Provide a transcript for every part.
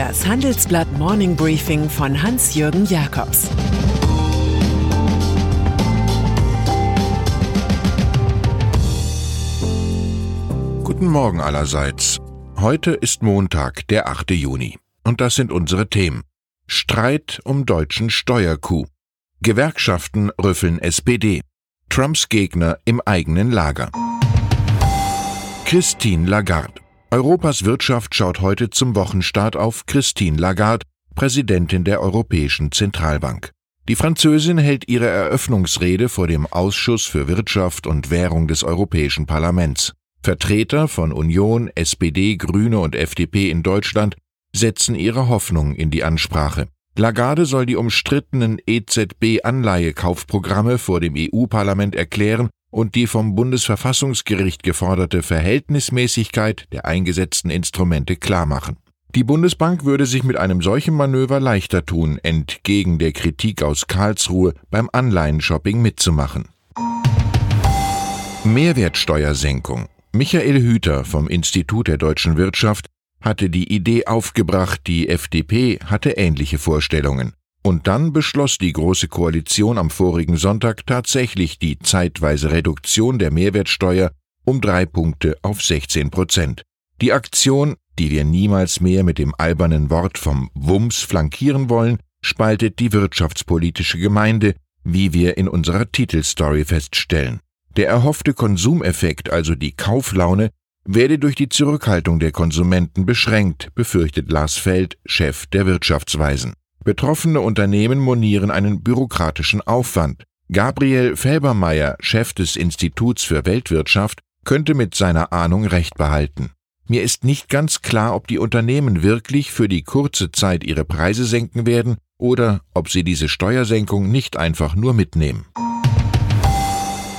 Das Handelsblatt Morning Briefing von Hans-Jürgen Jakobs Guten Morgen allerseits. Heute ist Montag, der 8. Juni. Und das sind unsere Themen. Streit um deutschen Steuerkuh. Gewerkschaften rüffeln SPD. Trumps Gegner im eigenen Lager. Christine Lagarde. Europas Wirtschaft schaut heute zum Wochenstart auf Christine Lagarde, Präsidentin der Europäischen Zentralbank. Die Französin hält ihre Eröffnungsrede vor dem Ausschuss für Wirtschaft und Währung des Europäischen Parlaments. Vertreter von Union, SPD, Grüne und FDP in Deutschland setzen ihre Hoffnung in die Ansprache. Lagarde soll die umstrittenen EZB-Anleihekaufprogramme vor dem EU-Parlament erklären und die vom Bundesverfassungsgericht geforderte Verhältnismäßigkeit der eingesetzten Instrumente klarmachen. Die Bundesbank würde sich mit einem solchen Manöver leichter tun, entgegen der Kritik aus Karlsruhe beim Anleihenshopping mitzumachen. Mehrwertsteuersenkung. Michael Hüter vom Institut der deutschen Wirtschaft hatte die Idee aufgebracht, die FDP hatte ähnliche Vorstellungen. Und dann beschloss die Große Koalition am vorigen Sonntag tatsächlich die zeitweise Reduktion der Mehrwertsteuer um drei Punkte auf 16 Prozent. Die Aktion, die wir niemals mehr mit dem albernen Wort vom Wumms flankieren wollen, spaltet die wirtschaftspolitische Gemeinde, wie wir in unserer Titelstory feststellen. Der erhoffte Konsumeffekt, also die Kauflaune, werde durch die Zurückhaltung der Konsumenten beschränkt, befürchtet Lars Feld, Chef der Wirtschaftsweisen. Betroffene Unternehmen monieren einen bürokratischen Aufwand. Gabriel Felbermeier, Chef des Instituts für Weltwirtschaft, könnte mit seiner Ahnung recht behalten. Mir ist nicht ganz klar, ob die Unternehmen wirklich für die kurze Zeit ihre Preise senken werden oder ob sie diese Steuersenkung nicht einfach nur mitnehmen.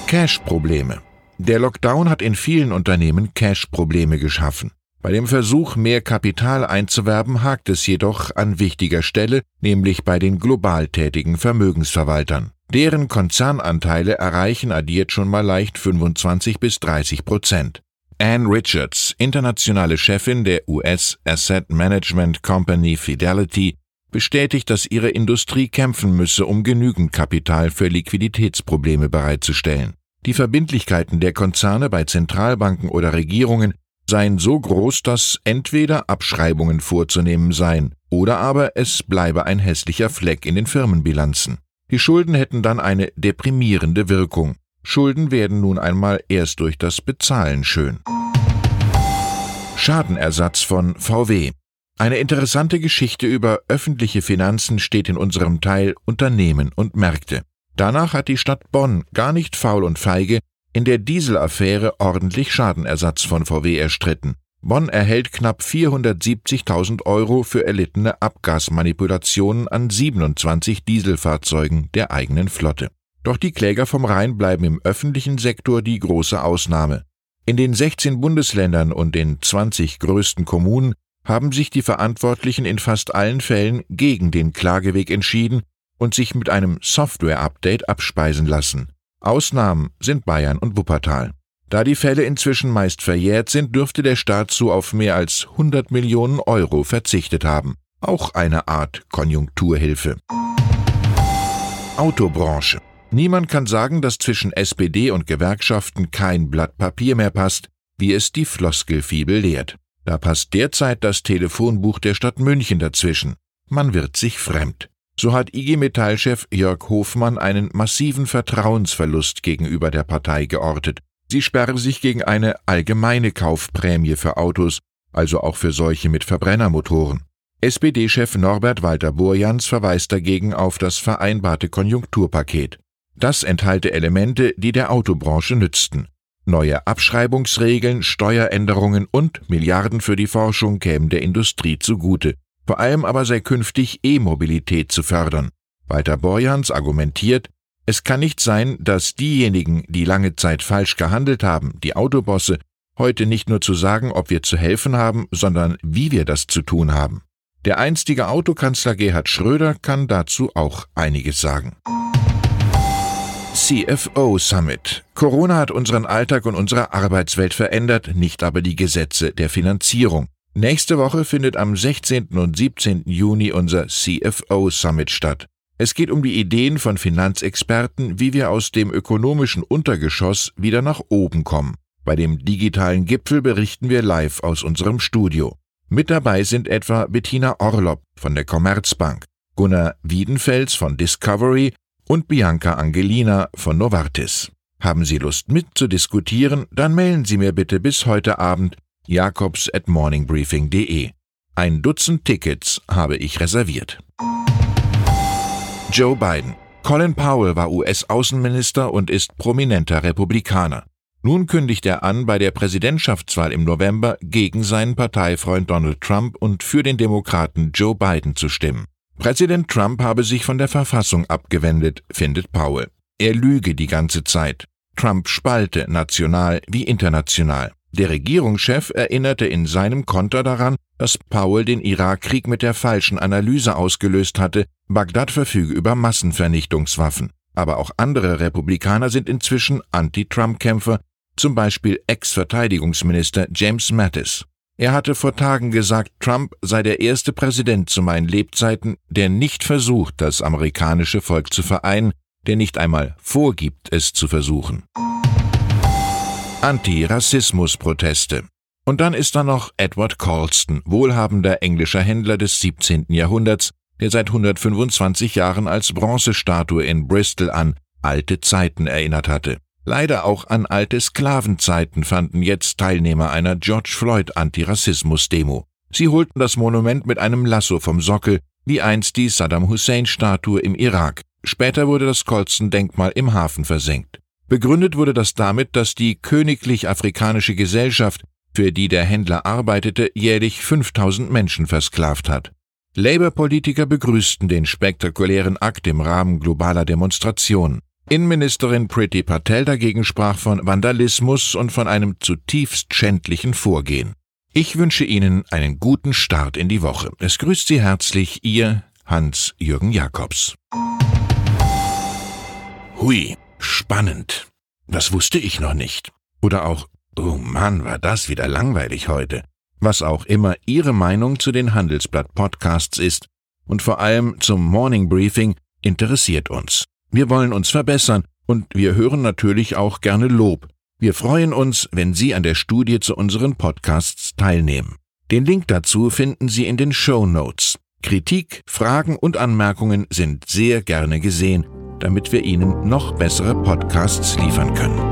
Cash-Probleme. Der Lockdown hat in vielen Unternehmen Cash-Probleme geschaffen. Bei dem Versuch, mehr Kapital einzuwerben, hakt es jedoch an wichtiger Stelle, nämlich bei den global tätigen Vermögensverwaltern. Deren Konzernanteile erreichen addiert schon mal leicht 25 bis 30 Prozent. Anne Richards, internationale Chefin der US Asset Management Company Fidelity, bestätigt, dass ihre Industrie kämpfen müsse, um genügend Kapital für Liquiditätsprobleme bereitzustellen. Die Verbindlichkeiten der Konzerne bei Zentralbanken oder Regierungen seien so groß, dass entweder Abschreibungen vorzunehmen seien oder aber es bleibe ein hässlicher Fleck in den Firmenbilanzen. Die Schulden hätten dann eine deprimierende Wirkung. Schulden werden nun einmal erst durch das Bezahlen schön. Schadenersatz von VW. Eine interessante Geschichte über öffentliche Finanzen steht in unserem Teil Unternehmen und Märkte. Danach hat die Stadt Bonn gar nicht faul und feige in der Dieselaffäre ordentlich Schadenersatz von VW erstritten. Bonn erhält knapp 470.000 Euro für erlittene Abgasmanipulationen an 27 Dieselfahrzeugen der eigenen Flotte. Doch die Kläger vom Rhein bleiben im öffentlichen Sektor die große Ausnahme. In den 16 Bundesländern und den 20 größten Kommunen haben sich die Verantwortlichen in fast allen Fällen gegen den Klageweg entschieden und sich mit einem Software-Update abspeisen lassen. Ausnahmen sind Bayern und Wuppertal. Da die Fälle inzwischen meist verjährt sind, dürfte der Staat so auf mehr als 100 Millionen Euro verzichtet haben. Auch eine Art Konjunkturhilfe. Autobranche. Niemand kann sagen, dass zwischen SPD und Gewerkschaften kein Blatt Papier mehr passt, wie es die Floskelfibel lehrt. Da passt derzeit das Telefonbuch der Stadt München dazwischen. Man wird sich fremd. So hat IG Metall-Chef Jörg Hofmann einen massiven Vertrauensverlust gegenüber der Partei geortet. Sie sperre sich gegen eine allgemeine Kaufprämie für Autos, also auch für solche mit Verbrennermotoren. SPD-Chef Norbert Walter Borjans verweist dagegen auf das vereinbarte Konjunkturpaket. Das enthalte Elemente, die der Autobranche nützten. Neue Abschreibungsregeln, Steueränderungen und Milliarden für die Forschung kämen der Industrie zugute. Vor allem aber sei künftig E-Mobilität zu fördern. Walter Borjans argumentiert, es kann nicht sein, dass diejenigen, die lange Zeit falsch gehandelt haben, die Autobosse, heute nicht nur zu sagen, ob wir zu helfen haben, sondern wie wir das zu tun haben. Der einstige Autokanzler Gerhard Schröder kann dazu auch einiges sagen. CFO Summit. Corona hat unseren Alltag und unsere Arbeitswelt verändert, nicht aber die Gesetze der Finanzierung. Nächste Woche findet am 16. und 17. Juni unser CFO Summit statt. Es geht um die Ideen von Finanzexperten, wie wir aus dem ökonomischen Untergeschoss wieder nach oben kommen. Bei dem digitalen Gipfel berichten wir live aus unserem Studio. Mit dabei sind etwa Bettina Orlob von der Commerzbank, Gunnar Wiedenfels von Discovery und Bianca Angelina von Novartis. Haben Sie Lust mitzudiskutieren, dann mailen Sie mir bitte bis heute Abend jakobs at morningbriefing.de. Ein Dutzend Tickets habe ich reserviert. Joe Biden. Colin Powell war US-Außenminister und ist prominenter Republikaner. Nun kündigt er an, bei der Präsidentschaftswahl im November gegen seinen Parteifreund Donald Trump und für den Demokraten Joe Biden zu stimmen. Präsident Trump habe sich von der Verfassung abgewendet, findet Powell. Er lüge die ganze Zeit. Trump spalte national wie international. Der Regierungschef erinnerte in seinem Konter daran, dass Powell den Irakkrieg mit der falschen Analyse ausgelöst hatte, Bagdad verfüge über Massenvernichtungswaffen. Aber auch andere Republikaner sind inzwischen Anti-Trump-Kämpfer, zum Beispiel Ex-Verteidigungsminister James Mattis. Er hatte vor Tagen gesagt, Trump sei der erste Präsident zu meinen Lebzeiten, der nicht versucht, das amerikanische Volk zu vereinen, der nicht einmal vorgibt, es zu versuchen. Anti-Rassismus-Proteste. Und dann ist da noch Edward Colston, wohlhabender englischer Händler des 17. Jahrhunderts, der seit 125 Jahren als Bronzestatue in Bristol an alte Zeiten erinnert hatte. Leider auch an alte Sklavenzeiten fanden jetzt Teilnehmer einer George Floyd Antirassismus-Demo. Sie holten das Monument mit einem Lasso vom Sockel, wie einst die Saddam Hussein-Statue im Irak. Später wurde das Colston-Denkmal im Hafen versenkt. Begründet wurde das damit, dass die Königlich Afrikanische Gesellschaft, für die der Händler arbeitete, jährlich 5000 Menschen versklavt hat. Labour-Politiker begrüßten den spektakulären Akt im Rahmen globaler Demonstrationen. Innenministerin Priti Patel dagegen sprach von Vandalismus und von einem zutiefst schändlichen Vorgehen. Ich wünsche Ihnen einen guten Start in die Woche. Es grüßt Sie herzlich Ihr Hans-Jürgen Jakobs. Hui. Spannend. Das wusste ich noch nicht. Oder auch, oh Mann, war das wieder langweilig heute. Was auch immer Ihre Meinung zu den Handelsblatt-Podcasts ist und vor allem zum Morning Briefing interessiert uns. Wir wollen uns verbessern und wir hören natürlich auch gerne Lob. Wir freuen uns, wenn Sie an der Studie zu unseren Podcasts teilnehmen. Den Link dazu finden Sie in den Show Notes. Kritik, Fragen und Anmerkungen sind sehr gerne gesehen damit wir Ihnen noch bessere Podcasts liefern können.